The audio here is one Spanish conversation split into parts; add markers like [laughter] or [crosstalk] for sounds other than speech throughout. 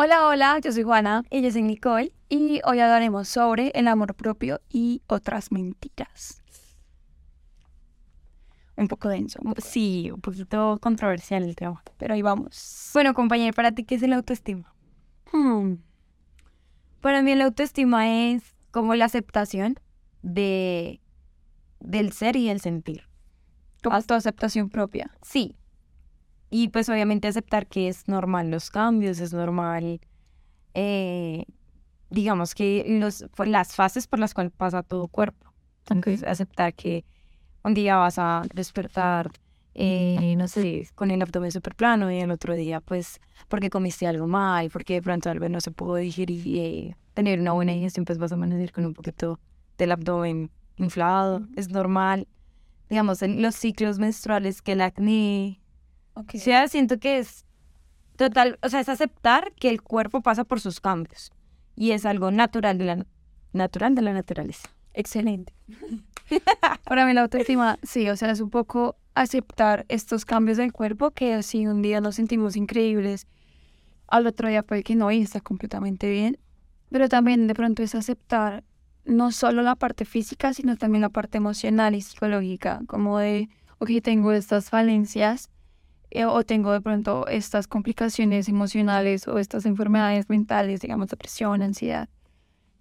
Hola, hola, yo soy Juana y yo soy Nicole y hoy hablaremos sobre el amor propio y otras mentiras. Un poco denso. un poco Sí, un poquito controversial el tema. Pero ahí vamos. Bueno, compañero, ¿para ti qué es el autoestima? Hmm. Para mí el autoestima es como la aceptación de del ser y el sentir. Como tu aceptación propia. Sí. Y pues obviamente aceptar que es normal los cambios, es normal, eh, digamos que los, pues, las fases por las cuales pasa todo cuerpo. Entonces, aceptar que un día vas a despertar, eh, no sé, con el abdomen súper plano y el otro día, pues, porque comiste algo mal, porque de pronto algo no se pudo digerir y eh, tener una buena digestión, pues vas a amanecer con un poquito del abdomen inflado, es normal. Digamos, en los ciclos menstruales, que el acné, o sea, siento que es total, o sea, es aceptar que el cuerpo pasa por sus cambios y es algo natural de la, natural de la naturaleza. Excelente. [laughs] Para mí la autoestima, sí, o sea, es un poco aceptar estos cambios del cuerpo que si un día nos sentimos increíbles, al otro día puede que no y está completamente bien. Pero también de pronto es aceptar no solo la parte física, sino también la parte emocional y psicológica, como de, ok, tengo estas falencias eh, o tengo de pronto estas complicaciones emocionales o estas enfermedades mentales, digamos, depresión, ansiedad.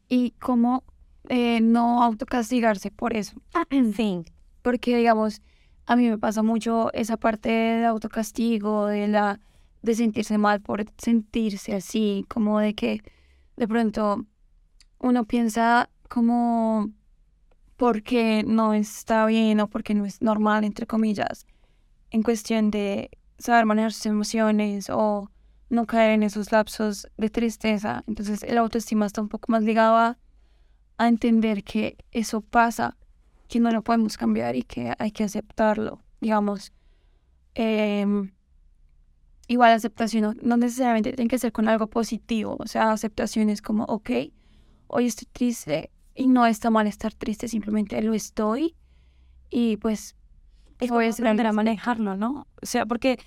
Y cómo eh, no autocastigarse por eso. [clears throat] Sí. Porque, digamos, a mí me pasa mucho esa parte de autocastigo, de la de sentirse mal por sentirse así, como de que de pronto uno piensa como porque no está bien o porque no es normal, entre comillas, en cuestión de saber manejar sus emociones o no caer en esos lapsos de tristeza. Entonces el autoestima está un poco más ligado a, entender que eso pasa, que no lo podemos cambiar y que hay que aceptarlo, digamos. Em, igual aceptación no, no necesariamente tiene que ser con algo positivo, o sea, aceptación es como, ok, hoy estoy triste, y no está mal estar triste, simplemente lo estoy. Y pues voy a aprender a manejarlo, ¿no? O sea, porque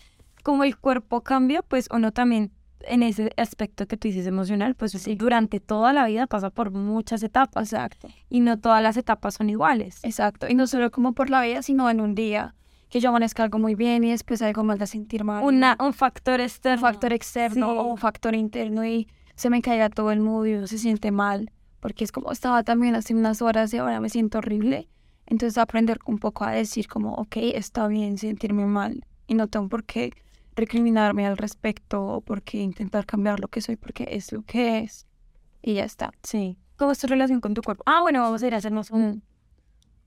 como el cuerpo cambia, pues uno también en ese aspecto que tú dices emocional, pues sí. durante toda la vida pasa por muchas etapas. Exacto. Y no todas las etapas son iguales. Exacto. Y no solo como por la vida, sino en un día. Que yo amanezca algo muy bien y después algo más de sentir mal. Una, un factor externo. Un factor externo o un factor interno y se me caiga todo el mood y uno se siente mal porque es como estaba también hace unas horas y ahora me siento horrible. Entonces aprender un poco a decir como, ok, está bien sentirme mal y no tengo por qué recriminarme al respecto o por qué intentar cambiar lo que soy porque es lo que es. Y ya está. Sí. ¿Cómo es tu relación con tu cuerpo? Ah, bueno, vamos a ir a hacernos un,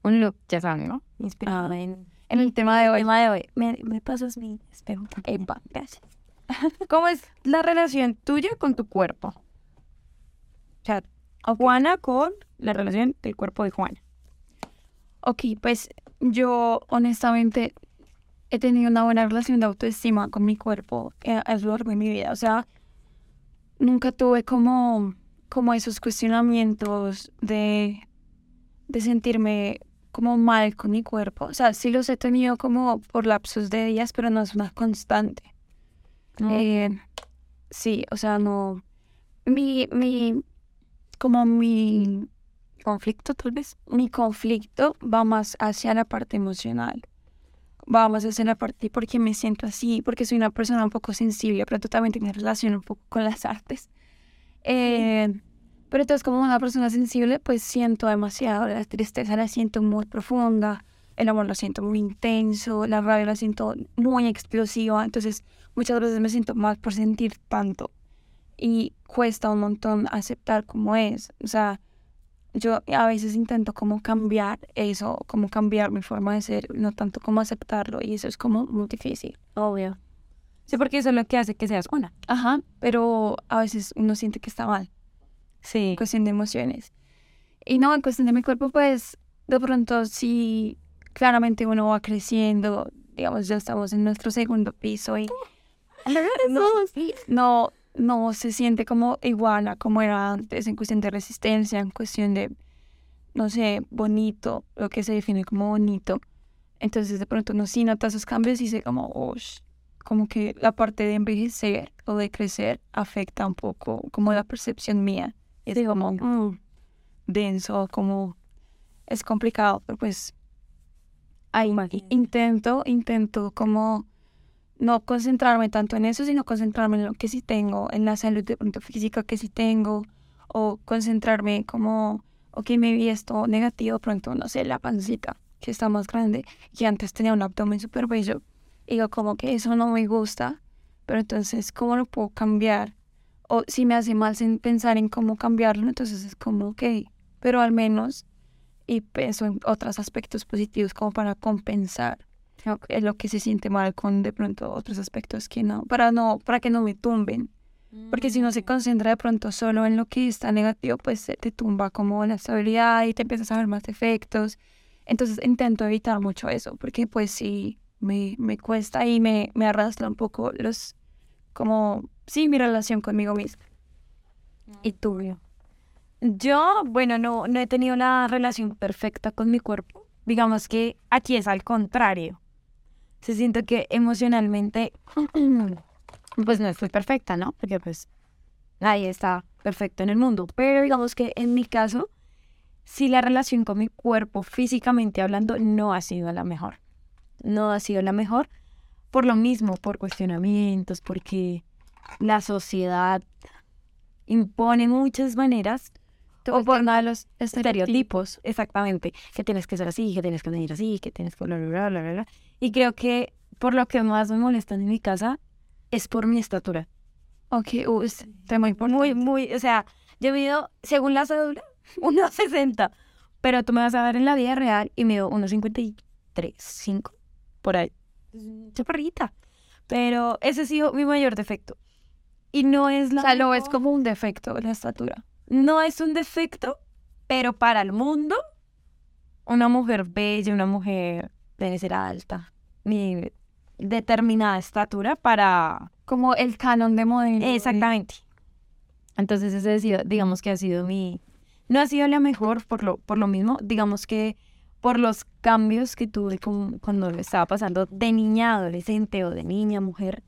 un look, ya saben, ¿no? Inspirado en, en, el tema de hoy. El tema de hoy. Me, me pasas mi espejo. Epa, gracias. [laughs] ¿Cómo es la relación tuya con tu cuerpo? O sea, Juana con la relación del cuerpo de Juana. Ok, pues yo honestamente he tenido una buena relación de autoestima con mi cuerpo eh, a lo largo de mi vida. O sea, nunca tuve como, como esos cuestionamientos de, de sentirme como mal con mi cuerpo. O sea, sí los he tenido como por lapsos de días, pero no es una constante. Eh, sí, o sea, no. Mi, mi, como mi conflicto, tal vez, mi conflicto va más hacia la parte emocional. Va más hacia la parte porque me siento así, porque soy una persona un poco sensible, pero también tengo relación un poco con las artes. Eh, pero entonces como una persona sensible, pues siento demasiado, la tristeza la siento muy profunda, el amor lo siento muy intenso, la rabia la siento muy explosiva, entonces muchas veces me siento mal por sentir tanto y cuesta un montón aceptar como es. O sea, yo a veces intento como cambiar eso, como cambiar mi forma de ser, no tanto como aceptarlo y eso es como muy difícil. Obvio. Sí, porque eso es lo que hace que seas una. Ajá, pero a veces uno siente que está mal. Sí. Cuestión de emociones. Y no, en cuestión de mi cuerpo, pues de pronto sí, claramente uno va creciendo, digamos, ya estamos en nuestro segundo piso y... [laughs] no, [laughs] no no se siente como igual a como era antes en cuestión de resistencia, en cuestión de, no sé, bonito, lo que se define como bonito. Entonces de pronto uno sí nota esos cambios y dice como, oh, como que la parte de envejecer o de crecer afecta un poco como la percepción mía. Es como mm, denso, como es complicado, pero pues ahí intento, intento como no concentrarme tanto en eso, sino concentrarme en lo que sí tengo, en la salud de pronto física que sí tengo, o concentrarme como, ok, me vi esto negativo, pronto, no sé, la pancita, que está más grande, y antes tenía un abdomen súper bello, y digo como que eso no me gusta, pero entonces, ¿cómo lo puedo cambiar? O si me hace mal pensar en cómo cambiarlo, entonces es como, ok, pero al menos, y pienso en otros aspectos positivos como para compensar es lo que se siente mal con de pronto otros aspectos que no, para no, para que no me tumben. Porque si no se mm. concentra de pronto solo en lo que está negativo, pues te tumba como la estabilidad y te empiezas a ver más defectos. Entonces intento evitar mucho eso, porque pues sí, me, me cuesta y me, me arrastra un poco los, como, sí, mi relación conmigo misma. ¿Y tuyo? Yo, bueno, no, no he tenido una relación perfecta con mi cuerpo. Digamos que aquí es al contrario se siento que emocionalmente, [clears throat] pues no estoy perfecta, ¿no? Porque pues nadie está perfecto en el mundo. Pero digamos que en mi caso, sí la relación con mi cuerpo, físicamente hablando, no ha sido la mejor. No ha sido la mejor por lo mismo, por cuestionamientos, porque la sociedad impone muchas maneras o por nada los estereotipos, exactamente, que tienes que ser así, que tienes que venir así, que tienes que bla, bla, bla, bla. Y creo que por lo que más me molesta en mi casa es por mi estatura. Ok, uh, es muy Muy, muy, o sea, yo mido, según la cédula, [laughs] 1,60. Pero tú me vas a ver en la vida real y mido 1,53, 5, por ahí. Chaparrita. Pero ese ha sido mi mayor defecto. Y no es la... O sea, lo es como un defecto, la estatura no es un defecto, pero para el mundo, una mujer bella, una mujer debe ser alta, ni determinada estatura para... Como el canon de modelo. Exactamente. Entonces ese sido, digamos que ha sido mi... No ha sido la mejor por lo, por lo mismo, digamos que por los cambios que tuve cuando estaba pasando de niña a adolescente o de niña a mujer,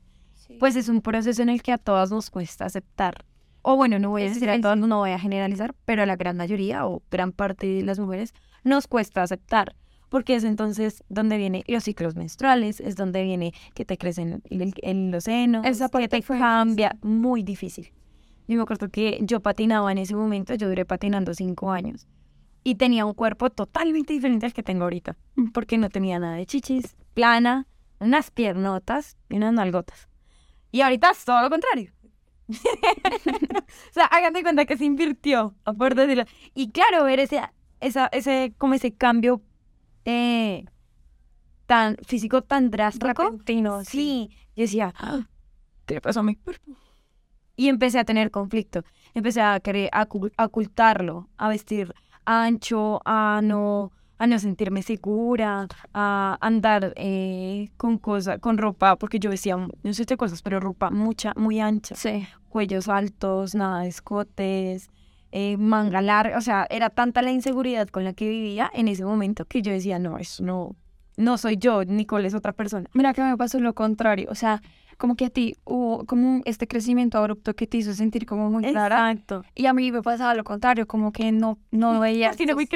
pues es un proceso en el que a todas nos cuesta aceptar o bueno, no voy a decir a todos, no voy a generalizar, pero a la gran mayoría o gran parte de las mujeres nos cuesta aceptar, porque es entonces donde vienen los ciclos menstruales, es donde viene que te crecen en los senos, Esa que te cambia, muy difícil. Yo me acuerdo que yo patinaba en ese momento, yo duré patinando cinco años y tenía un cuerpo totalmente diferente al que tengo ahorita, mm. porque no tenía nada de chichis, plana, unas piernotas y unas nalgotas. Y ahorita es todo lo contrario. [laughs] o sea, hagan de cuenta que se invirtió, por decirlo. Y claro, ver ese, esa, ese, como ese cambio eh, tan físico tan drástico. Sí, yo decía, ah, ¿qué pasó a mi cuerpo? Y empecé a tener conflicto. Empecé a querer ocultarlo, a vestir ancho, a no a no sentirme segura, a andar eh, con cosas, con ropa, porque yo decía, no sé qué cosas, pero ropa mucha, muy ancha, sí. cuellos altos, nada de escotes, eh, manga larga, o sea, era tanta la inseguridad con la que vivía en ese momento que yo decía, no, eso no, no soy yo, Nicole es otra persona. Mira que me pasó lo contrario, o sea, como que a ti hubo como este crecimiento abrupto que te hizo sentir como muy clara. Exacto. Y a mí me pasaba lo contrario, como que no, no [laughs] veía... no, muy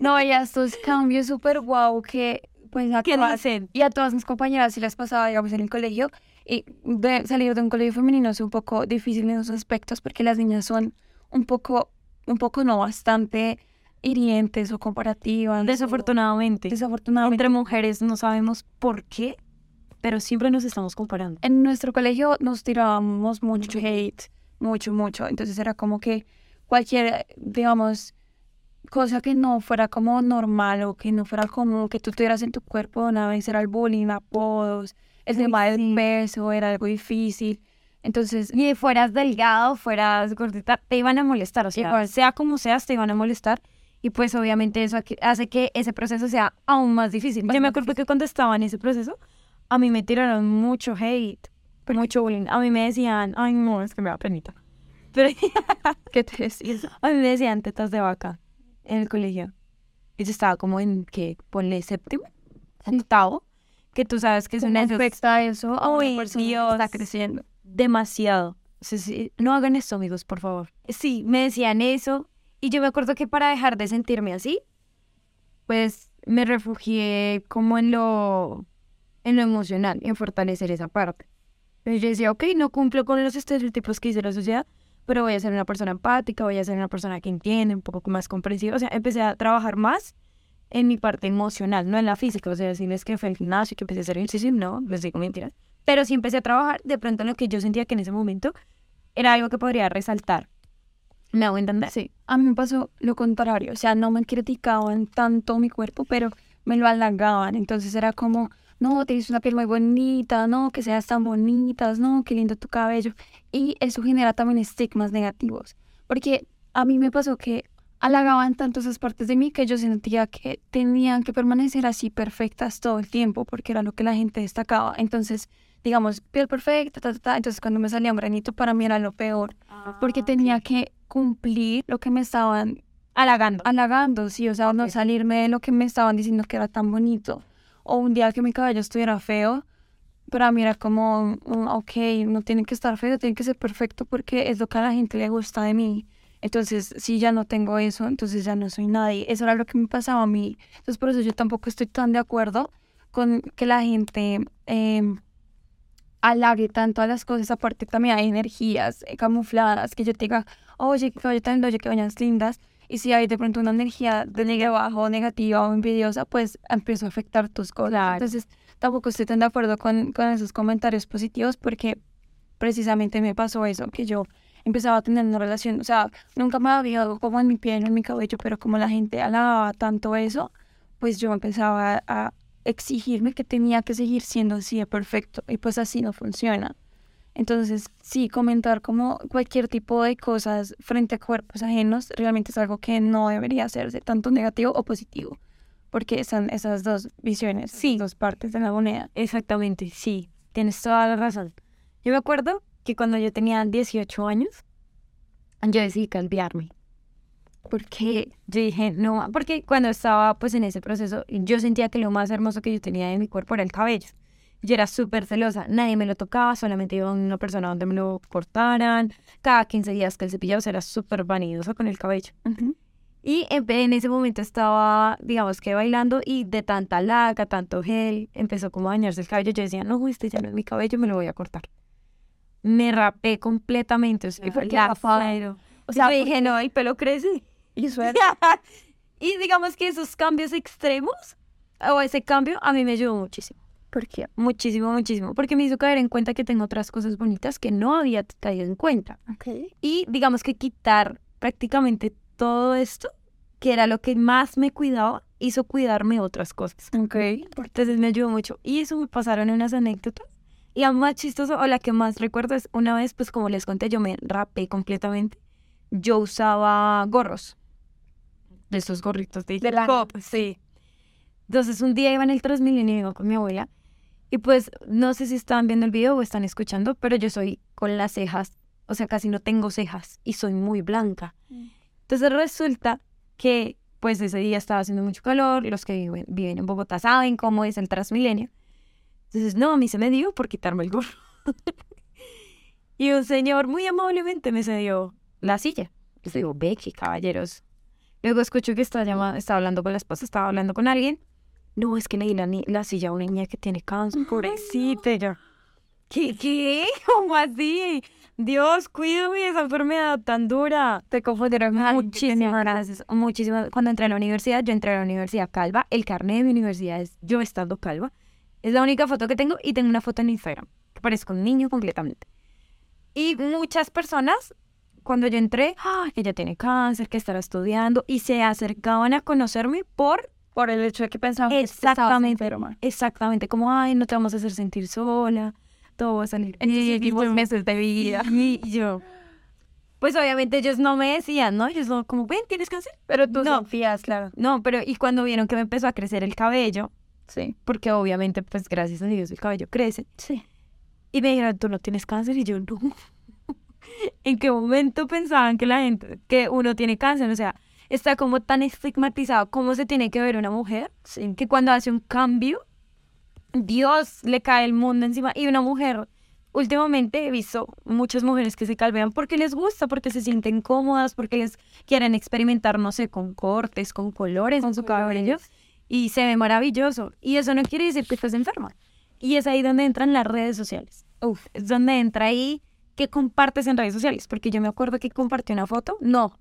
no veía estos cambios súper guau que pues a ¿Qué todas, y a todas mis compañeras si les pasaba, digamos, en el colegio. Y de salir de un colegio femenino es un poco difícil en esos aspectos porque las niñas son un poco, un poco no bastante hirientes o comparativas. Desafortunadamente. desafortunadamente. Entre mujeres no sabemos por qué pero siempre nos estamos comparando. En nuestro colegio nos tirábamos mucho hate, mucho, mucho. Entonces era como que cualquier, digamos, cosa que no fuera como normal o que no fuera como que tú tuvieras en tu cuerpo una vez era el bullying, apodos, el tema del peso era algo difícil. Entonces, y fueras delgado, fueras gordita, te iban a molestar, o sea, sea como seas, te iban a molestar. Y pues obviamente eso hace que ese proceso sea aún más difícil. Yo me acuerdo que cuando estaba en ese proceso, a mí me tiraron mucho hate, mucho bullying. A mí me decían, ay no, es que me da penita. Pero, [laughs] ¿qué te [laughs] decías? A mí me decían tetas de vaca en el colegio. Y yo estaba como en, que Ponle séptimo, octavo. que tú sabes que es ¿Cómo una afecta eso Uy, Dios. está creciendo? demasiado. No hagan esto, amigos, por favor. Sí, me decían eso. Y yo me acuerdo que para dejar de sentirme así, pues me refugié como en lo, en lo emocional, en fortalecer esa parte. Entonces yo decía, ok, no cumplo con los estereotipos que dice la sociedad, pero voy a ser una persona empática, voy a ser una persona que entiende, un poco más comprensiva. O sea, empecé a trabajar más en mi parte emocional, no en la física. O sea, decirles que fue al gimnasio, que empecé a hacer ejercicio, no, les digo mentiras. Pero sí empecé a trabajar de pronto en lo que yo sentía que en ese momento era algo que podría resaltar. ¿Me hago entender? Sí, a mí me pasó lo contrario, o sea, no me criticaban tanto mi cuerpo, pero me lo halagaban, entonces era como, no, tienes una piel muy bonita, no, que seas tan bonitas, no, qué lindo tu cabello, y eso genera también estigmas negativos, porque a mí me pasó que halagaban tanto esas partes de mí que yo sentía que tenían que permanecer así perfectas todo el tiempo, porque era lo que la gente destacaba, entonces, digamos, piel perfecta, ta, ta, ta, entonces cuando me salía un granito para mí era lo peor, porque tenía que cumplir lo que me estaban halagando. halagando, sí, o sea, no salirme de lo que me estaban diciendo que era tan bonito. O un día que mi cabello estuviera feo, para mí era como, mm, ok, no tiene que estar feo, tiene que ser perfecto porque es lo que a la gente le gusta de mí. Entonces, si ya no tengo eso, entonces ya no soy nadie. Eso era lo que me pasaba a mí. Entonces, por eso yo tampoco estoy tan de acuerdo con que la gente em, halague tanto a las cosas. Aparte, también hay energías eh, camufladas que yo te diga, oye, qué cabello tan oye, qué uñas lindas. Y si hay de pronto una energía de abajo, negativa o envidiosa, pues empiezo a afectar tus cosas. Claro. Entonces, tampoco estoy tan de acuerdo con, con esos comentarios positivos porque precisamente me pasó eso, que yo empezaba a tener una relación, o sea, nunca me había dado como en mi piel, en mi cabello, pero como la gente alababa tanto eso, pues yo empezaba a exigirme que tenía que seguir siendo así de perfecto y pues así no funciona. Entonces, sí, comentar como cualquier tipo de cosas frente a cuerpos ajenos realmente es algo que no debería hacerse, tanto negativo o positivo, porque están esas dos visiones, Sí. dos partes de la moneda. Exactamente, sí, tienes toda la razón. Yo me acuerdo que cuando yo tenía 18 años, yo decidí cambiarme. Porque yo dije, no, porque cuando estaba pues en ese proceso, yo sentía que lo más hermoso que yo tenía de mi cuerpo era el cabello. Yo era súper celosa, nadie me lo tocaba, solamente iba a una persona donde me lo cortaran. Cada 15 días que el cepillado o sea, era súper vanidosa con el cabello. Y en, en ese momento estaba, digamos que bailando y de tanta laca, tanto gel, empezó como a dañarse el cabello. Yo decía, no, este ya no es mi cabello, me lo voy a cortar. Me rapé completamente, o sea, ¿Y por qué la rapado? cero. O sea, yo dije, no, el pelo crece. Y era- [laughs] y digamos que esos cambios extremos, o ese cambio, a mí me ayudó muchísimo. ¿Por qué? Muchísimo, muchísimo. Porque me hizo caer en cuenta que tengo otras cosas bonitas que no había caído en cuenta. Y digamos que quitar prácticamente todo esto, que era lo que más me cuidaba, hizo cuidarme otras cosas. Ok. Entonces me ayudó mucho. Y eso me pasaron unas anécdotas. Y la más chistosa, o la que más recuerdo, es una vez, pues como les conté, yo me rapé completamente. Yo usaba gorros. De esos gorritos de, De lana. cop, sí. Entonces un día iba en el Transmilenio con mi abuela. Y pues no sé si estaban viendo el video o están escuchando, pero yo soy con las cejas, o sea, casi no tengo cejas y soy muy blanca. Entonces resulta que pues ese día estaba haciendo mucho calor, los que viven, viven en Bogotá saben cómo es el Transmilenio. Entonces, no, a mí se me dio por quitarme el gorro. [laughs] y un señor muy amablemente me cedió la silla. Les digo, Becky, caballeros. Luego escucho que está, llamando, está hablando con la esposa, estaba hablando con alguien. No, es que le di la, ni- la silla a una niña que tiene cáncer. Pobrecita, yo. ¿Qué? ¿Qué? [laughs] ¿Cómo así? Dios, cuídame de esa enfermedad tan dura. Te confundieron Muchísimas gracias. Muchísimas. Cuando entré a la universidad, yo entré a la universidad calva. El carnet de mi universidad es yo estando calva. Es la única foto que tengo y tengo una foto en Instagram. Que parezco un niño completamente. Y muchas personas, cuando yo entré, ¡ah! ella tiene cáncer, que estará estudiando, y se acercaban a conocerme por Por el hecho de que pensaban que estabas exactamente, exactamente, como, ay, no te vamos a hacer sentir sola, todo va a salir. Y yo- meses de vida. [laughs] y yo, pues obviamente ellos no me decían, ¿no? Ellos no, como, ven, ¿tienes cáncer? Pero tú No. confías, claro. No, pero y cuando vieron que me empezó a crecer el cabello, Sí. porque obviamente, pues gracias a Dios el cabello crece, Sí. y me dijeron, ¿tú no tienes cáncer? Y yo, no. [laughs] ¿En qué momento pensaban que la gente, que uno tiene cáncer? O sea, está como tan estigmatizado cómo se tiene que ver una mujer, Sí. que cuando hace un cambio, Dios le cae el mundo encima. Y una mujer, últimamente he visto muchas mujeres que se calvean porque les gusta, porque se sienten cómodas, porque les quieren experimentar, no sé, con cortes, con colores con su cabello. Y se ve maravilloso. Y eso no quiere decir que estés enferma. Y es ahí donde entran las redes sociales. Uf, es donde entra ahí que compartes en redes sociales. Porque yo me acuerdo que compartí una foto. No.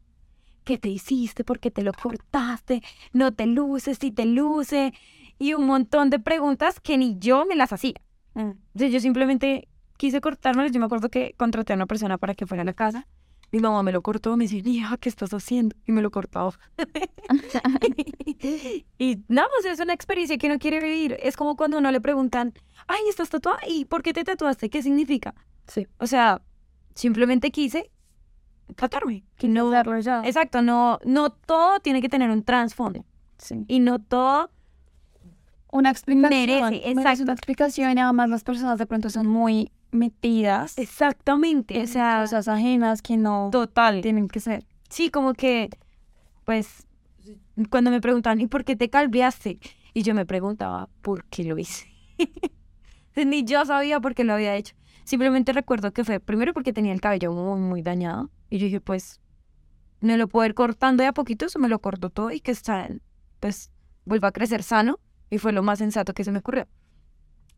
¿Qué te hiciste? ¿Por qué te lo cortaste? No te luces, si te luce y un montón de preguntas que ni yo me las hacía. Mm. Yo simplemente quise cortármelo. Yo me acuerdo que contraté a una persona para que fuera a la casa. Mi mamá me lo cortó, me decía, hija, ¿qué estás haciendo? Y me lo cortó. [laughs] y nada, pues es una experiencia que no quiere vivir. Es como cuando uno le preguntan, ay, ¿estás tatuada? ¿Y por qué te tatuaste? ¿Qué significa? Sí. O sea, simplemente quise tatuarme. Que no darlo ya. Exacto, no, no todo tiene que tener un trasfondo. Sí. Y no todo una explicación. Merece, exacto. una explicación y además las personas de pronto son muy metidas. Exactamente. O sea, cosas ajenas que no Total. tienen que ser. Sí, como que, pues, cuando me preguntan, ¿y por qué te calviaste? Y yo me preguntaba, ¿por qué lo hice? [laughs] Ni yo sabía por qué lo había hecho. Simplemente recuerdo que fue primero porque tenía el cabello muy, muy dañado. Y yo dije, pues, me lo puedo ir cortando de a poquito, eso me lo corto todo y que está, pues, vuelva a crecer sano. Y fue lo más sensato que se me ocurrió.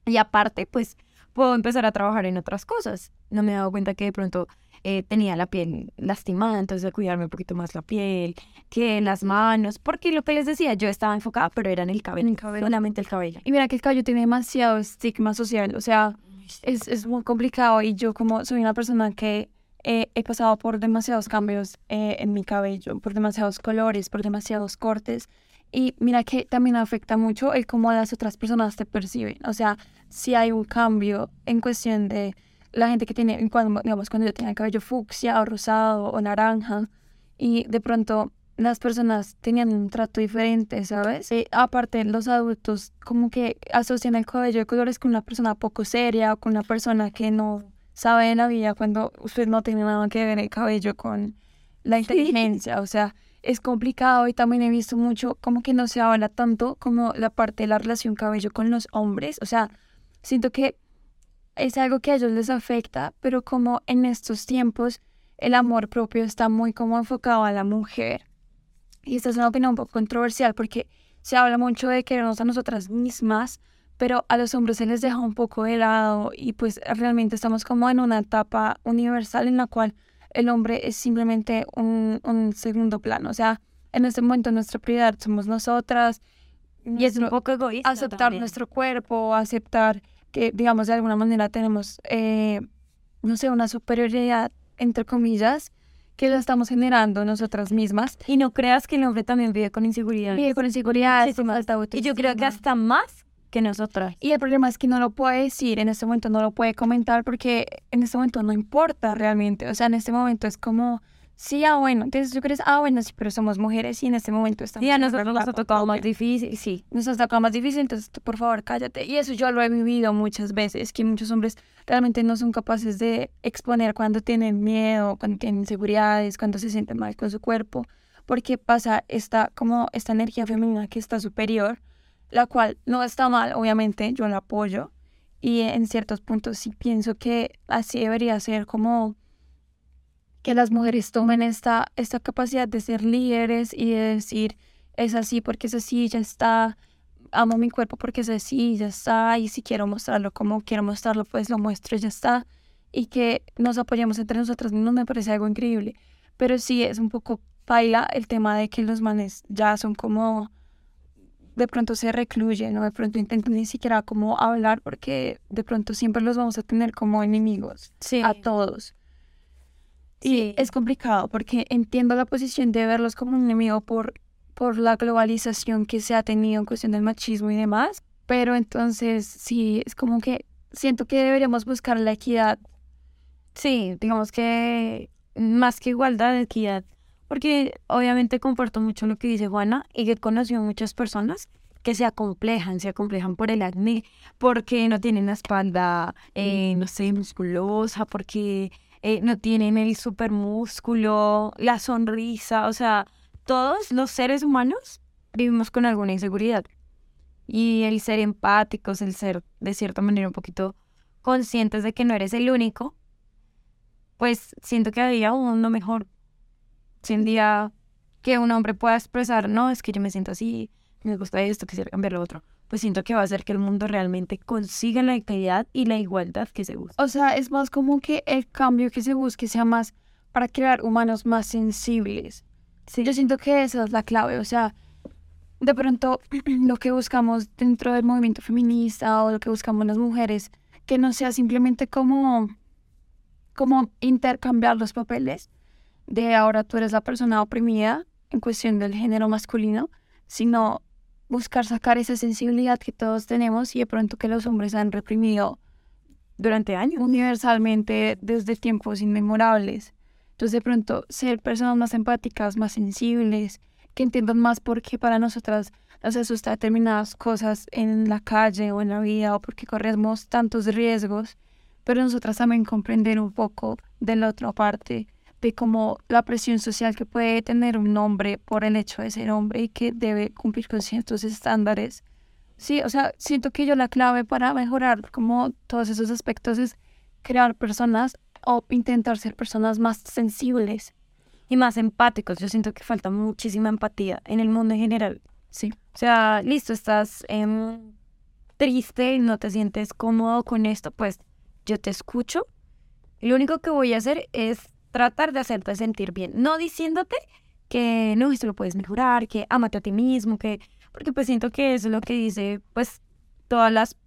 Y aparte, pues, puedo empezar a trabajar en otras cosas. No me he dado cuenta que de pronto eh, tenía la piel lastimada, entonces de cuidarme un poquito más la piel, que las manos, porque lo que les decía, yo estaba enfocada, pero era en el cabello, En el cabello. solamente el cabello. Y mira que el cabello tiene demasiado estigma social, o sea, es, es muy complicado y yo como soy una persona que eh, he pasado por demasiados cambios eh, en mi cabello, por demasiados colores, por demasiados cortes. Y mira que también afecta mucho el cómo las otras personas te perciben. O sea, si hay un cambio en cuestión de la gente que tiene, cuando, digamos, cuando yo tenía el cabello fucsia o rosado o naranja, y de pronto las personas tenían un trato diferente, ¿sabes? Y aparte, los adultos como que asocian el cabello de colores con una persona poco seria o con una persona que no sabe de la vida cuando usted no tiene nada que ver el cabello con la inteligencia. O sea, es complicado y también he visto mucho como que no se habla tanto como la parte de la relación cabello con los hombres. O sea, siento que es algo que a ellos les afecta, pero como en estos tiempos el amor propio está muy como enfocado a la mujer. Y esta es una opinión un poco controversial porque se habla mucho de querernos a nosotras mismas, pero a los hombres se les deja un poco de lado y pues realmente estamos como en una etapa universal en la cual el hombre es simplemente un, un segundo plano. O sea, en este momento nuestra prioridad somos nosotras. Y es un poco egoísta. Aceptar también. nuestro cuerpo, aceptar que, digamos, de alguna manera tenemos, eh, no sé, una superioridad, entre comillas, que la estamos generando nosotras mismas. Y no creas que el hombre también vive con inseguridad. Vive con inseguridad, Sí, sí, de Y yo creo que hasta más que nosotras. Y el problema es que no lo puede decir, en este momento no lo puede comentar porque en este momento no importa realmente. O sea, en este momento es como, sí, ah, bueno, entonces tú crees, ah, bueno, sí, pero somos mujeres y en este momento estamos... Sí, a nosotros nos ha tocado más difícil, sí. Nos ha tocado más difícil, entonces tú, por favor cállate. Y eso yo lo he vivido muchas veces, que muchos hombres realmente no son capaces de exponer cuando tienen miedo, cuando tienen inseguridades, cuando se sienten mal con su cuerpo, porque pasa esta, como esta energía femenina que está superior, la cual no está mal, obviamente, yo la apoyo. Y en ciertos puntos sí pienso que así debería ser como que las mujeres tomen esta, esta capacidad de ser líderes y de decir, es así porque es así, ya está, amo mi cuerpo porque es así, ya está, y si quiero mostrarlo como quiero mostrarlo, pues lo muestro, ya está, y que nos apoyemos entre nosotras mismos me parece algo increíble, pero sí es un poco paila el tema de que los manes ya son como, de pronto se recluyen, o de pronto intentan ni siquiera como hablar porque de pronto siempre los vamos a tener como enemigos Sí. a todos. Y Sí. es complicado porque entiendo la posición de verlos como un enemigo por, por la globalización que se ha tenido en cuestión del machismo y demás, pero entonces sí, es como que siento que deberíamos buscar la equidad. Sí, digamos que más que igualdad, equidad. Porque obviamente comparto mucho lo que dice Juana y que he conocido muchas personas que se acomplejan, se acomplejan por el acné, porque no tienen la espalda, eh, no sé, musculosa, porque eh, no tienen el supermúsculo, la sonrisa, o sea, todos los seres humanos vivimos con alguna inseguridad. y el ser empáticos, el ser de cierta manera un poquito conscientes de que no eres el único, pues siento que había un mundo mejor. Si un día que un hombre pueda expresar, no, es que yo me siento así, me gusta esto, quisiera cambiar lo otro, pues siento que va a hacer que el mundo realmente consiga la equidad y la igualdad que se busca. O sea, es más como que el cambio que se busque sea más para crear humanos más sensibles. Sí. Yo siento que esa es la clave, o sea, de pronto [clears throat] lo que buscamos dentro del movimiento feminista o lo que buscamos las mujeres, que no sea simplemente como, como intercambiar los papeles de ahora tú eres la persona oprimida en cuestión del género masculino, sino buscar sacar esa sensibilidad que todos tenemos y de pronto que los hombres han reprimido durante años universalmente desde tiempos inmemorables. Entonces de pronto ser personas más empáticas, más sensibles, que entiendan más por qué para nosotras nos asusta determinadas cosas en la calle o en la vida o porque corremos tantos riesgos, pero nosotras también comprender un poco de la otra parte, de cómo la presión social que puede tener un hombre por el hecho de ser hombre y que debe cumplir con ciertos estándares. Sí, o sea, siento que yo la clave para mejorar como todos esos aspectos es crear personas o intentar ser personas más sensibles y más empáticos. Yo siento que falta muchísima empatía en el mundo en general. Sí. O sea, listo, estás eh, triste, no te sientes cómodo con esto, pues yo te escucho. Y lo único que voy a hacer es tratar de hacerte sentir bien, no diciéndote que no, esto lo puedes mejorar, que amate a ti mismo, que porque pues siento que eso es lo que dice pues todas las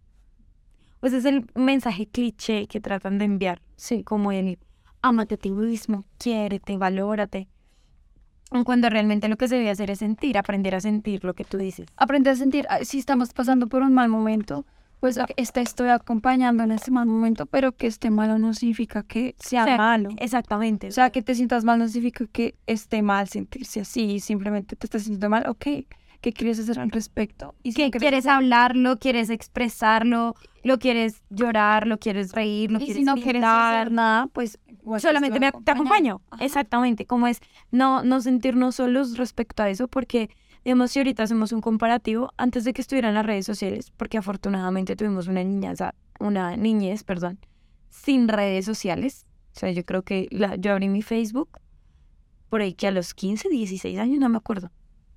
pues es el mensaje cliché que tratan de enviar, sí, como el amate a ti mismo, quiérete, valórate. Cuando realmente lo que se debe hacer es sentir, aprender a sentir lo que tú dices. Aprender a sentir, ah, si estamos pasando por un mal momento, pues te estoy acompañando en este mal momento, pero que esté malo no significa que sea, malo. Exactamente. O sea, que te sientas mal no significa que esté mal sentirse así, simplemente te estás sintiendo mal, ok. ¿Qué quieres hacer al respecto? ¿Y si quieres hablarlo, quieres expresarlo, lo quieres llorar, lo quieres reír, lo y quieres si no quieres hacer nada, pues solamente me, te acompaño. Exactamente, como es no, no sentirnos solos respecto a eso, porque digamos, si ahorita hacemos un comparativo, antes de que estuvieran las redes sociales, porque afortunadamente tuvimos una niña, una niñez, perdón, sin redes sociales. O sea, yo creo que la, yo abrí mi Facebook por ahí que a los 15, 16 años, no me acuerdo.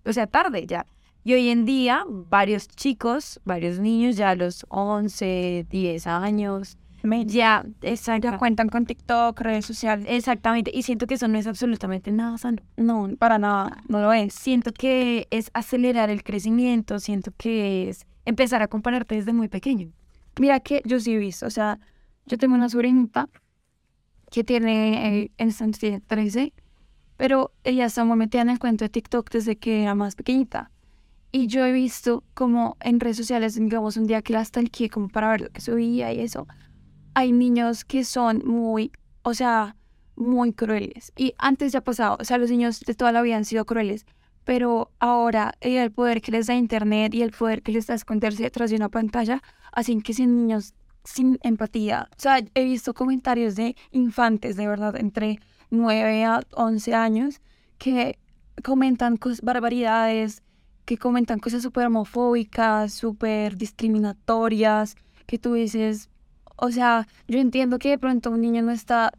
O sea, tarde ya. Y hoy en día, varios chicos, varios niños, ya a los 11, 10 años, ya, exacto. cuentan con TikTok, redes sociales. Exactamente. Y siento que eso no es absolutamente nada sano. No, para nada, no lo es. Siento que es acelerar el crecimiento, siento que es empezar a compararte desde muy pequeño. Mira que yo sí he visto, o sea, yo tengo una sobrinita que tiene eh, en 13, pero ella está muy metida en el cuento de TikTok desde que era más pequeñita. Y yo he visto como en redes sociales, digamos, un día que la stalkeé como para ver lo que subía y eso, hay niños que son muy, o sea, muy crueles. Y antes ya ha pasado, o sea, los niños de toda la vida han sido crueles, pero ahora el poder que les da Internet y el poder que les da esconderse detrás de una pantalla hacen que sean niños sin empatía. O sea, he visto comentarios de infantes, de verdad, entre 9 a 11 años, que comentan cosas, barbaridades, que comentan cosas súper homofóbicas, súper discriminatorias, que tú dices, o sea, yo entiendo que de pronto un niño no está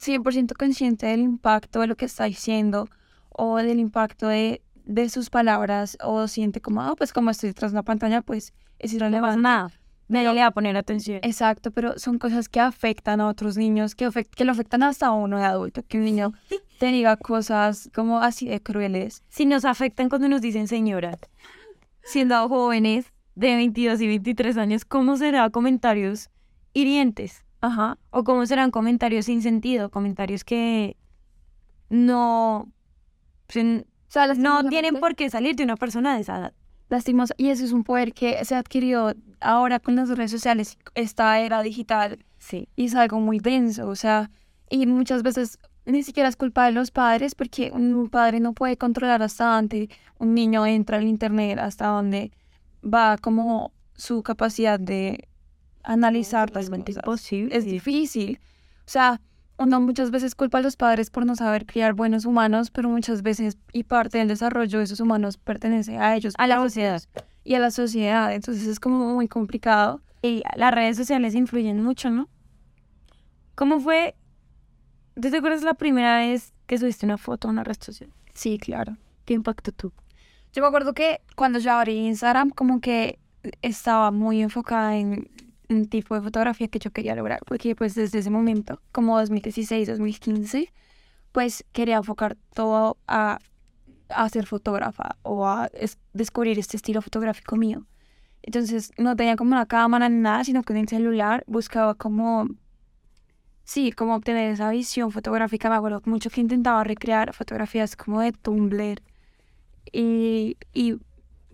100% consciente del impacto de lo que está diciendo o del impacto de, de sus palabras o siente como, ah, pues como estoy detrás de una pantalla, pues es irrelevante. No nada. Nadie le va a poner atención. Exacto, pero son cosas que afectan a otros niños, que, que lo afectan hasta a uno de adulto, que un niño te diga cosas como así de crueles. Si nos afectan cuando nos dicen señoras, siendo jóvenes de 22 y 23 años, ¿cómo será comentarios hirientes. Ajá. O cómo serán comentarios sin sentido, comentarios que no, no tienen por qué salir de una persona de esa edad. Lastimosa. Y eso es un poder que se adquirió ahora con las redes sociales, esta era digital. Sí. Y es algo muy denso, o sea, y muchas veces ni siquiera es culpa de los padres, porque un padre no puede controlar hasta dónde un niño entra al internet, hasta dónde va como su capacidad de analizar las es posible. Es difícil. O sea, uno muchas veces culpa a los padres por no saber criar buenos humanos, pero muchas veces y parte del desarrollo de esos humanos pertenece a ellos. A la sociedad. y a la sociedad. Entonces es como muy complicado. Y las redes sociales influyen mucho, ¿no? ¿Cómo fue? ¿Tú te acuerdas la primera vez que subiste una foto a una red social? Sí, claro. ¿Qué impacto tú? Yo me acuerdo que cuando yo abrí Instagram, como que estaba muy enfocada en un tipo de fotografía que yo quería lograr, porque pues desde ese momento, como 2016, 2015, pues quería enfocar todo a, a ser fotógrafa o a descubrir este estilo fotográfico mío. Entonces no tenía como una cámara ni nada, sino que en el celular buscaba como, sí, como obtener esa visión fotográfica. Me acuerdo mucho que intentaba recrear fotografías como de Tumblr y, y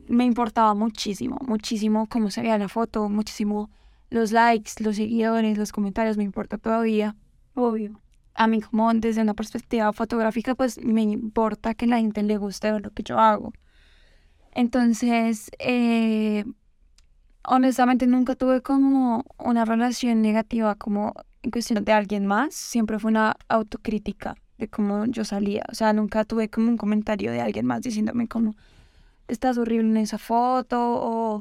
me importaba muchísimo, muchísimo cómo se veía la foto, muchísimo los likes, los seguidores, los comentarios, me importa todavía, obvio. A mí como desde una perspectiva fotográfica, pues me importa que la gente le guste ver lo que yo hago. Entonces, eh, honestamente nunca tuve como una relación negativa como en cuestión de alguien más, siempre fue una autocrítica de cómo yo salía, o sea, nunca tuve como un comentario de alguien más diciéndome como estás horrible en esa foto o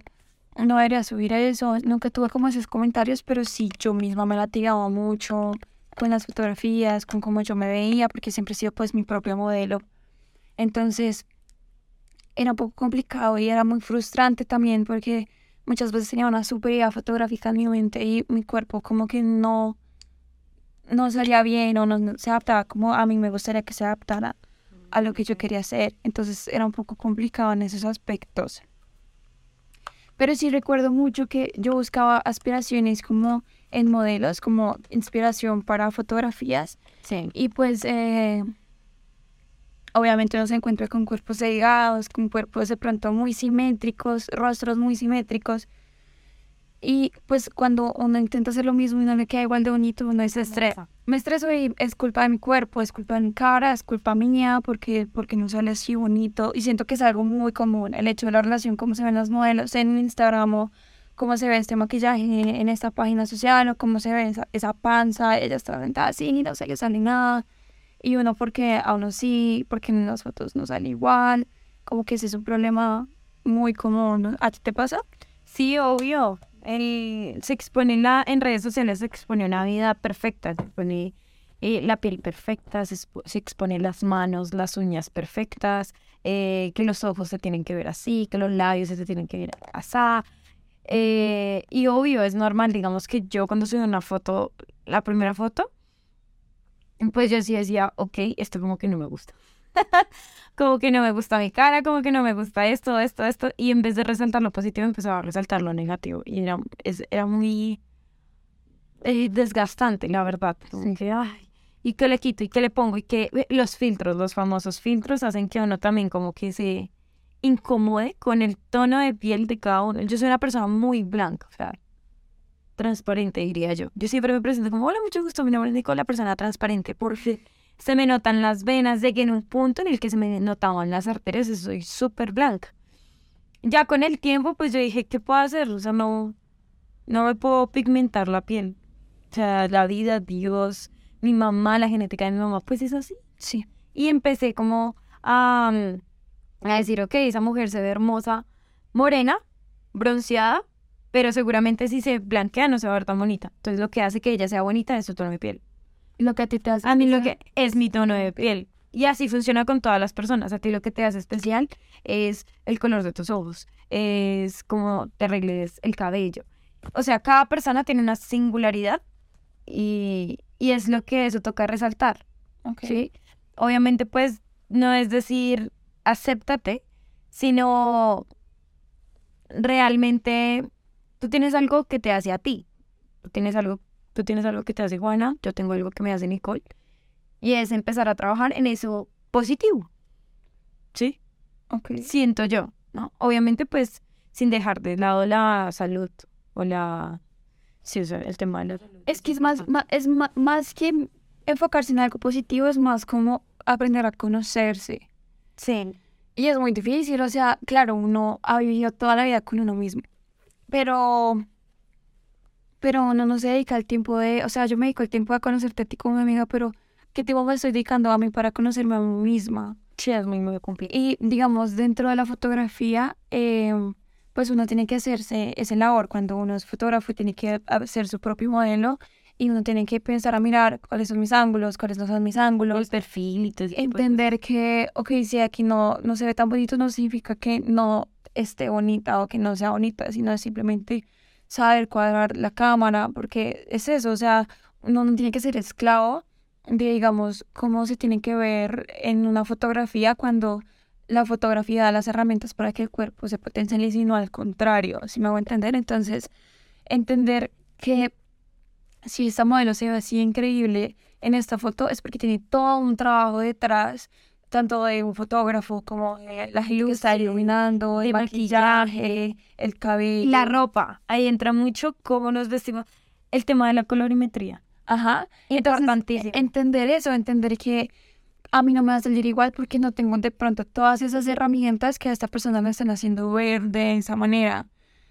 no debería subir eso, nunca tuve como esos comentarios, pero sí yo misma me latigaba mucho con las fotografías, con cómo yo me veía, porque siempre he sido pues mi propio modelo. Entonces, era un poco complicado y era muy frustrante también porque muchas veces tenía una superioridad fotográfica en mi mente y mi cuerpo como que no, no salía bien o no, se adaptaba como a mí me gustaría que se adaptara a lo que yo quería hacer. Entonces era un poco complicado en esos aspectos. Pero sí recuerdo mucho que yo buscaba aspiraciones como en modelos, como inspiración para fotografías. Sí. Y pues eh, obviamente uno se encuentra con cuerpos delgados, con cuerpos de pronto muy simétricos, rostros muy simétricos. Y pues cuando uno intenta hacer lo mismo y no le queda igual de bonito, uno se estresa. Me estreso y es culpa de mi cuerpo, es culpa de mi cara, es culpa mía porque, porque no sale así bonito. Y siento que es algo muy común, el hecho de la relación, cómo se ven las modelos en Instagram o cómo se ve este maquillaje en esta página social o cómo se ve esa, esa panza, ella está sentada así y no se le sale nada y uno porque a uno sí, porque en las fotos no sale igual, como que ese es un problema muy común. ¿A ti te pasa? Sí, obvio. El, se expone la, en redes sociales, se expone una vida perfecta, se expone eh, la piel perfecta, se, se, expone las manos, las uñas perfectas, eh, que los ojos se tienen que ver así, que los labios se tienen que ver así. Eh, y obvio, es normal, digamos que yo cuando subí una foto, la primera foto, pues yo sí decía, ok, esto como que no me gusta. [laughs] como que no me gusta mi cara, como que no me gusta esto, esto, esto. Y en vez de resaltar lo positivo, empezaba a resaltar lo negativo. Y era, era muy eh, desgastante, la verdad. Como que, ay, ¿y qué le quito? ¿Y qué le pongo? Y que los filtros, los famosos filtros, hacen que uno también como que se incomode con el tono de piel de cada uno. Yo soy una persona muy blanca, o sea, transparente, diría yo. Yo siempre me presento como, hola, mucho gusto, mi nombre es Nicola, persona transparente, porque se me notan las venas, que en un punto en el que se me notaban las arterias, soy súper blanca. Ya con el tiempo, pues yo dije, ¿qué puedo hacer? O sea, no, no me puedo pigmentar la piel. O sea, la vida, Dios, mi mamá, la genética de mi mamá, pues es así. Sí. Y empecé como a, a decir, ok, esa mujer se ve hermosa, morena, bronceada, pero seguramente si se blanquea no se va a ver tan bonita. Entonces lo que hace que ella sea bonita es su tono de piel. Lo que a ti te hace A mí lo que es mi tono de piel. Y así funciona con todas las personas. A ti lo que te hace especial es el color de tus ojos, es como te arregles el cabello. O sea, cada persona tiene una singularidad y, y es lo que eso toca resaltar. ¿sí? Obviamente, pues no es decir acéptate, sino realmente tú tienes algo que te hace a ti. Tú tienes algo, tú tienes algo que te hace Juana, yo tengo algo que me hace Nicole. Y es empezar a trabajar en eso positivo. ¿Sí? Ok. Siento yo, ¿no? Obviamente, pues, sin dejar de lado la salud o la... Sí, o sea, el tema de la salud. Es que es más, es más, que enfocarse en algo positivo, es más como aprender a conocerse. Sí. Y es muy difícil, o sea, claro, uno ha vivido toda la vida con uno mismo pero pero uno no se dedica el tiempo de, o sea, yo me dedico el tiempo a conocerte a ti como mi amiga, pero ¿qué tiempo me estoy dedicando a mí para conocerme a mí misma? Sí, es muy, muy complicado. Y digamos, dentro de la fotografía, eh, pues uno tiene que hacerse ese labor cuando uno es fotógrafo tiene que hacer su propio modelo y uno tiene que pensar a mirar cuáles son mis ángulos, cuáles no son mis ángulos. El perfil y todo Entender que, ok, si aquí no, no se ve tan bonito, no significa que no esté bonita o que no sea bonita, sino simplemente saber cuadrar la cámara, porque es eso, o sea, uno no tiene que ser esclavo de, digamos, cómo se tiene que ver en una fotografía cuando la fotografía da las herramientas para que el cuerpo se potencialice y no al contrario, si me hago entender. Entonces, entender que si esta modelo se ve así increíble en esta foto es porque tiene todo un trabajo detrás, tanto de un fotógrafo como de la gente que está iluminando, el maquillaje, el cabello. La ropa, ahí entra mucho cómo nos vestimos. El tema de la colorimetría. Ajá. Entonces, entender eso, entender que a mí no me va a salir igual porque no tengo de pronto todas esas herramientas que a esta persona me están haciendo ver de esa manera.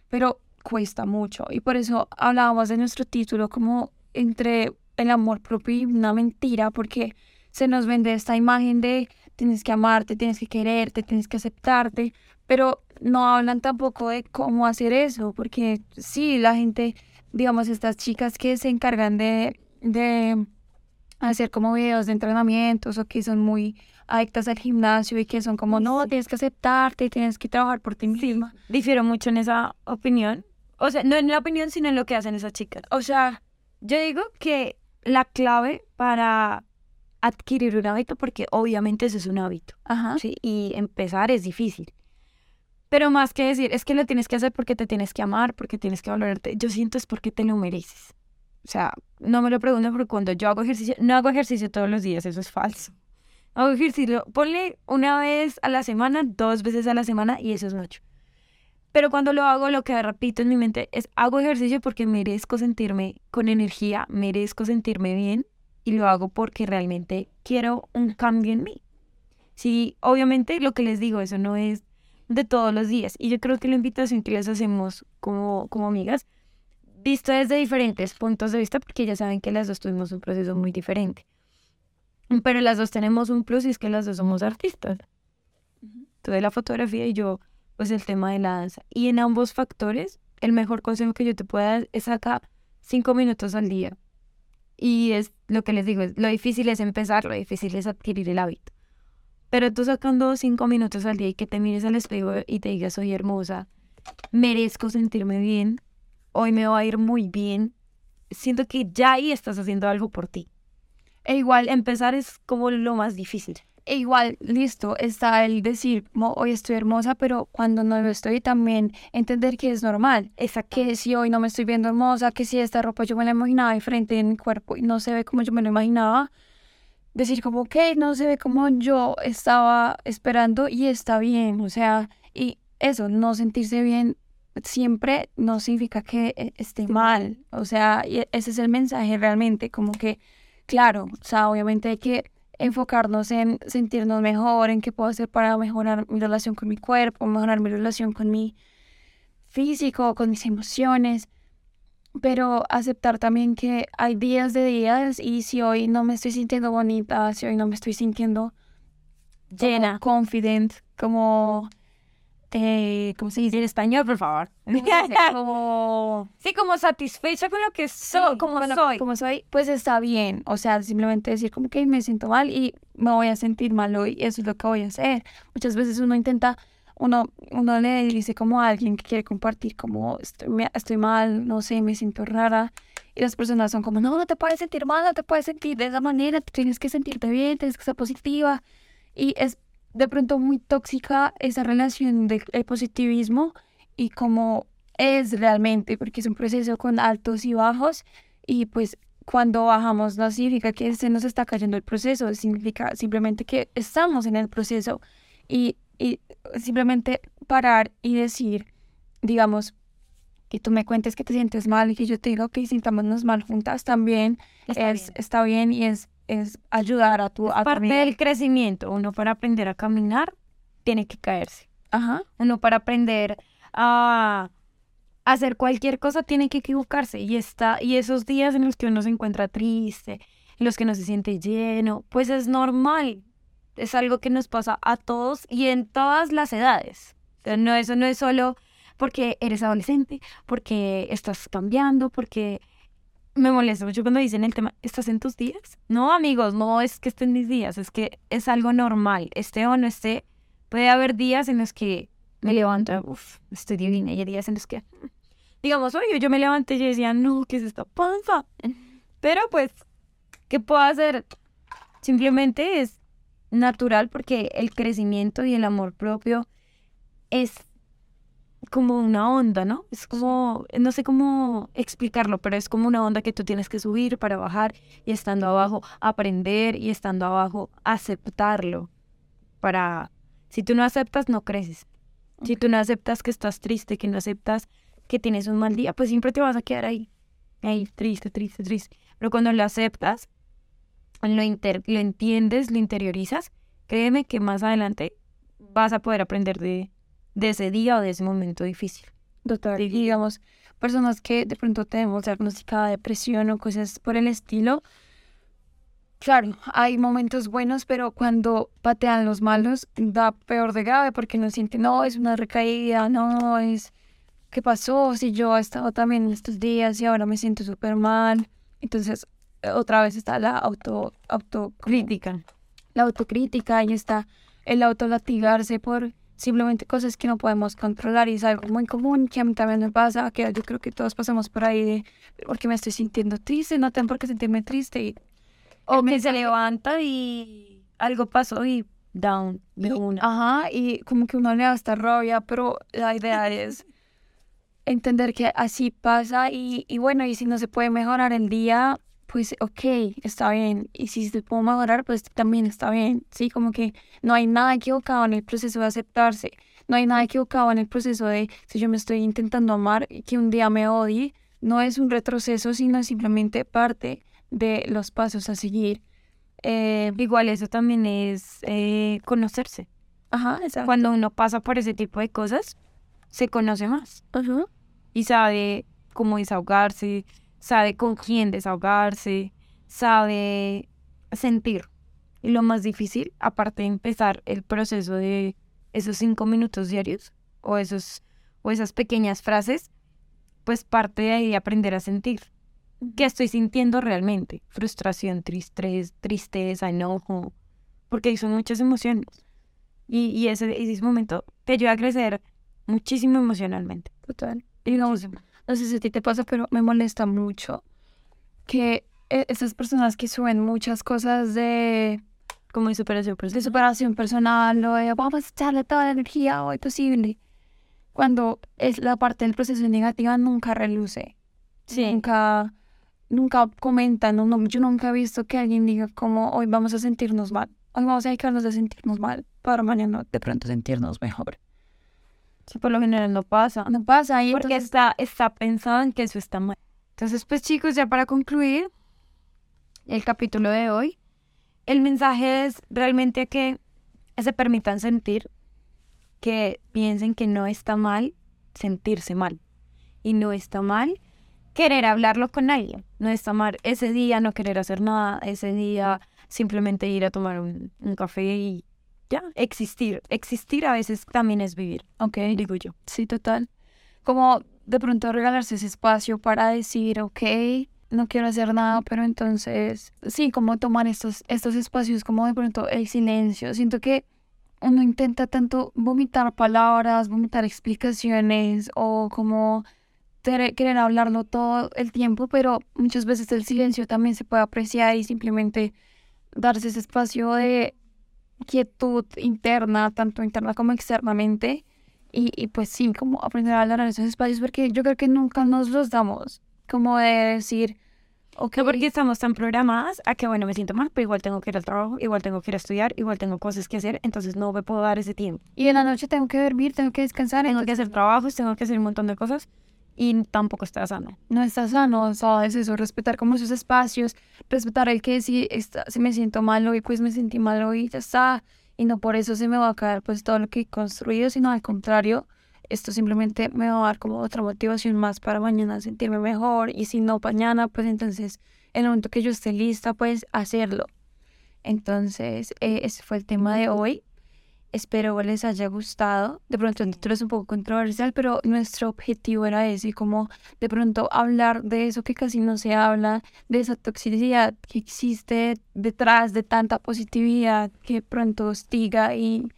Pero cuesta mucho. Y por eso hablábamos de nuestro título como entre el amor propio y una mentira, porque se nos vende esta imagen de tienes que amarte, tienes que quererte, tienes que aceptarte, pero no hablan tampoco de cómo hacer eso, porque sí, la gente, digamos, estas chicas que se encargan de, de hacer como videos de entrenamientos o que son muy adictas al gimnasio y que son como, no, tienes que aceptarte, tienes que trabajar por ti misma. difiero mucho en esa opinión, o sea, no en la opinión, sino en lo que hacen esas chicas. O sea, yo digo que la clave para adquirir un hábito, porque obviamente eso es un hábito, Ajá. ¿sí? Y empezar es difícil. Pero más que decir, es que lo tienes que hacer porque te tienes que amar, porque tienes que valorarte, yo siento es porque te lo mereces. O sea, no me lo pregunto porque cuando yo hago ejercicio, no hago ejercicio todos los días, eso es falso. Hago ejercicio, ponle una vez a la semana, dos veces a la semana y eso es mucho. Pero cuando lo hago, lo que repito en mi mente es, hago ejercicio porque merezco sentirme con energía, merezco sentirme bien y lo hago porque realmente quiero un cambio en mí. Sí, obviamente lo que les digo, eso no es de todos los días. Y yo creo que la invitación que les hacemos como, como amigas, visto desde diferentes puntos de vista, porque ya saben que las dos tuvimos un proceso muy diferente. Pero las dos tenemos un plus y es que las dos somos artistas. Tú de la fotografía y yo pues el tema de la danza. Y en ambos factores, el mejor consejo que yo te pueda dar es sacar cinco minutos al día. Y es lo que les digo, lo difícil es empezar, lo difícil es adquirir el hábito. Pero tú sacando cinco minutos al día y que te mires al espejo y te digas, soy hermosa, merezco sentirme bien, hoy me va a ir muy bien, siento que ya ahí estás haciendo algo por ti. E igual empezar es como lo más difícil. E igual, listo, está el decir, hoy estoy hermosa, pero cuando no lo estoy, también entender que es normal. Exacto. Que si hoy no me estoy viendo hermosa, que si esta ropa yo me la imaginaba diferente en mi cuerpo y no se ve como yo me lo imaginaba, decir como, ok, no se ve como yo estaba esperando y está bien. O sea, y eso, no sentirse bien siempre no significa que eh, esté mal. O sea, ese es el mensaje realmente, como que, claro, o sea, obviamente hay que enfocarnos en sentirnos mejor, en qué puedo hacer para mejorar mi relación con mi cuerpo, mejorar mi relación con mi físico, con mis emociones, pero aceptar también que hay días de días y si hoy no me estoy sintiendo bonita, si hoy no me estoy sintiendo llena, confident, como eh, ¿cómo se dice en español, por favor? [laughs] como... [laughs] Sí, como satisfecha con lo que soy, como soy. Como soy, pues está bien. O sea, simplemente decir como que me siento mal y me voy a sentir mal hoy, eso es lo que voy a hacer. Muchas veces uno intenta, uno, uno le dice como a alguien que quiere compartir como estoy, estoy mal, no sé, me siento rara. Y las personas son como, no, no te puedes sentir mal, no te puedes sentir de esa manera, tienes que sentirte bien, tienes que ser positiva. Y es de pronto muy tóxica esa relación del positivismo y cómo es realmente, porque es un proceso con altos y bajos y pues cuando bajamos no significa que se nos está cayendo el proceso, significa simplemente que estamos en el proceso y, y simplemente parar y decir, digamos, que tú me cuentes que te sientes mal y que yo te diga, ok, sintámonos mal juntas también, está, es, bien. está bien y es es ayudar a tu... a parte del crecimiento. Uno para aprender a caminar tiene que caerse. Ajá. Uno para aprender a hacer cualquier cosa tiene que equivocarse. Y, está, y esos días en los que uno se encuentra triste, en los que no se siente lleno, pues es normal. Es algo que nos pasa a todos y en todas las edades. no, eso no es solo porque eres adolescente, porque estás cambiando, porque me molesta mucho cuando dicen el tema, ¿estás en tus días? No, amigos, no es que esté en mis días, es que es algo normal, esté o no esté. Puede haber días en los que me levanto, uff, estoy divina, y hay días en los que, [laughs] digamos, oye, yo me levanté y yo decía, no, ¿qué es esta panza? [laughs] Pero pues, ¿qué puedo hacer? Simplemente es natural porque el crecimiento y el amor propio es como una onda, ¿no? Es como, no sé cómo explicarlo, pero es como una onda que tú tienes que subir para bajar y estando abajo aprender y estando abajo aceptarlo. Para, si tú no aceptas, no creces. Si tú no aceptas que estás triste, que no aceptas que tienes un mal día, pues siempre te vas a quedar ahí, ahí, triste, triste, triste. Pero cuando lo aceptas, lo, inter lo entiendes, lo interiorizas, créeme que más adelante vas a poder aprender de, de ese día o de ese momento difícil. Doctor, digamos, personas que de pronto tenemos diagnosticada depresión o cosas por el estilo, claro, hay momentos buenos, pero cuando patean los malos, da peor de grave porque no siente, no, es una recaída, no, es, ¿qué pasó? Si yo he estado también estos días y ahora me siento súper mal. Entonces, otra vez está la auto, autocrítica. La autocrítica y está el autolatigarse por simplemente cosas que no podemos controlar y es algo muy común que a mí también me pasa, que yo creo que todos pasamos por ahí de porque me estoy sintiendo triste, no tengo por qué sentirme triste. Y, o que se levanta y algo pasó y down de una. Ajá, y como que uno le da esta rabia, pero la idea es entender que así pasa y, y bueno, y si no se puede mejorar el día, pues ok, está bien. Y si se puede mejorar, pues también está bien. Sí, como que no hay nada equivocado en el proceso de aceptarse. No hay nada equivocado en el proceso de si yo me estoy intentando amar y que un día me odie. No es un retroceso, sino simplemente parte de los pasos a seguir. Eh, igual eso también es eh, conocerse. Ajá, exacto. Cuando uno pasa por ese tipo de cosas, se conoce más. Ajá. Y sabe cómo desahogarse, sabe con quién desahogarse, sabe sentir. Y lo más difícil, aparte de empezar el proceso de esos cinco minutos diarios o, esos, o esas pequeñas frases, pues parte de ahí aprender a sentir. ¿Qué estoy sintiendo realmente? Frustración, tristeza, tristeza, enojo, porque son muchas emociones. Y, y ese, ese momento te ayuda a crecer muchísimo emocionalmente. Total. Digamos, no sé si a ti te pasa, pero me molesta mucho que e, esas personas que suben muchas cosas de como de superación personal, de superación personal o de vamos a echarle toda la energía hoy posible, cuando es la parte del proceso negativa nunca reluce, sí. nunca nunca comentan, no, yo nunca he visto que alguien diga como hoy vamos a sentirnos mal, hoy vamos a dedicarnos a sentirnos mal para mañana de pronto sentirnos mejor. Sí, por lo general no pasa. No pasa. Y porque está, está pensado en que eso está mal. Entonces, pues chicos, ya para concluir el capítulo de hoy, el mensaje es realmente que se permitan sentir, que piensen que no está mal sentirse mal. Y no está mal querer hablarlo con alguien. No está mal ese día no querer hacer nada, ese día simplemente ir a tomar un, un café y ya, existir. Existir a veces también es vivir. Ok. Digo yo. Sí, total. Como de pronto regalarse ese espacio para decir, ok, no quiero hacer nada, pero entonces, sí, como tomar estos, estos espacios, como de pronto el silencio. Siento que uno intenta tanto vomitar palabras, vomitar explicaciones o como querer hablarlo todo el tiempo, pero muchas veces el silencio también se puede apreciar y simplemente darse ese espacio de quietud interna, tanto interna como externamente. Y, y pues sí, como aprender a hablar en esos espacios, porque yo creo que nunca nos los damos. Como de decir, ok. porque estamos tan programadas a que, bueno, me siento mal, pero igual tengo que ir al trabajo, igual tengo que ir a estudiar, igual tengo cosas que hacer, entonces no me puedo dar ese tiempo. Y en la noche tengo que dormir, tengo que descansar. Tengo que hacer trabajos, tengo que hacer un montón de cosas y tampoco está sano. No está sano, o sea, es eso, respetar como esos espacios, respetar el que si, está, si me siento mal hoy, pues me sentí mal hoy, ya está, y no por eso se me va a caer pues todo lo que he construido, sino al contrario, esto simplemente me va a dar como otra motivación más para mañana sentirme mejor, y si no mañana, pues entonces en el momento que yo esté lista, pues hacerlo. Entonces, eh, ese fue el tema de hoy. Espero les haya gustado. De pronto el título es un poco controversial, pero nuestro objetivo era ese, como de pronto hablar de eso que casi no se habla, de esa toxicidad que existe detrás de tanta positividad que pronto hostiga y,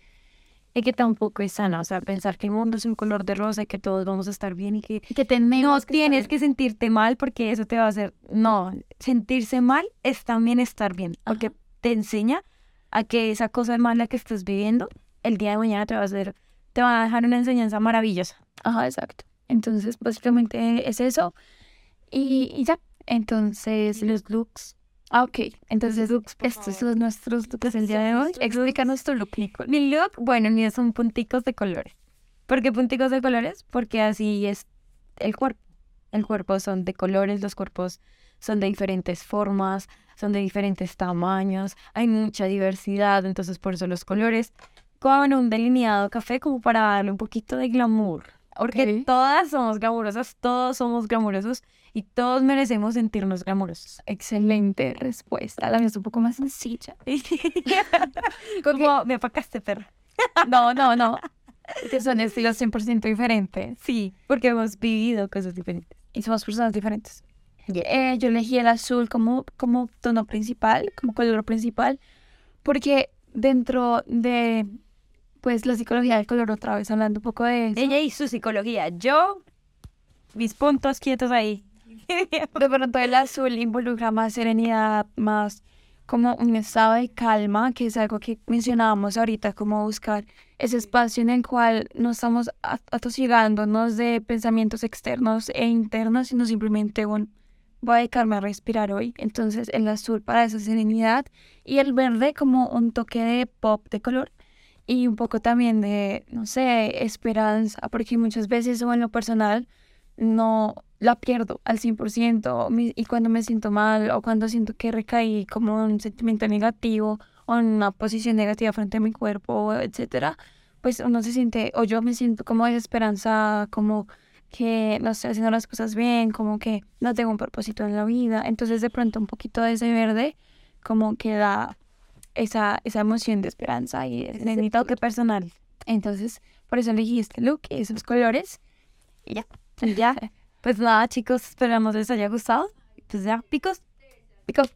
y que tampoco es sana. O sea, pensar que el mundo es un color de rosa y que todos vamos a estar bien y que, que tenemos no tienes que sentirte mal porque eso te va a hacer. No, sentirse mal es también estar bien, porque te enseña a que esa cosa mala que estás viviendo el día de mañana te va a hacer, te va a dejar una enseñanza maravillosa. Ajá, exacto. Entonces, básicamente es eso. Y, ya. Entonces, los looks. Ah, ok. Entonces, looks, estos son nuestros looks del día de hoy. Explícanos tu look, Nicole. Mi look, bueno, ni son punticos de colores. ¿Por qué punticos de colores? Porque así es el cuerpo. El cuerpo son de colores, los cuerpos son de diferentes formas, son de diferentes tamaños, hay mucha diversidad, entonces por eso los colores con un delineado café como para darle un poquito de glamour. Porque todas somos glamurosas, todos somos glamurosos y todos merecemos sentirnos glamurosos. Excelente respuesta. La mía es un poco más sencilla. [laughs] como me apacaste, perro. [laughs] no, no, no. Que son estilos 100% diferentes. Sí, porque hemos vivido cosas diferentes. Y somos personas diferentes. Eh, yo elegí el azul como, como tono principal, como color principal, porque dentro de pues la psicología del color otra vez hablando un poco de eso. Ella y su psicología. Yo, mis puntos quietos ahí. De pronto el azul involucra más serenidad, más como un estado de calma, que es algo que mencionábamos ahorita, como buscar ese espacio en el cual no estamos atosigándonos de pensamientos externos e internos, sino simplemente un voy a dedicarme a respirar hoy. Entonces el azul para esa serenidad y el verde como un toque de pop de color y un poco también de, no sé, esperanza, porque muchas veces o en lo personal no la pierdo al 100% y cuando me siento mal o cuando siento que recaí como un sentimiento negativo o una posición negativa frente a mi cuerpo, etcétera, pues uno se siente, o yo me siento como desesperanzada, como que no estoy haciendo las cosas bien, como que no tengo un propósito en la vida. Entonces de pronto un poquito de ese verde como que da esa, esa emoción de esperanza y de toque personal. Entonces, por eso elegí este look y esos colores. Y ya. Ya. [laughs] Pues nada, chicos, esperamos les haya gustado. Pues ya, picos. Picos.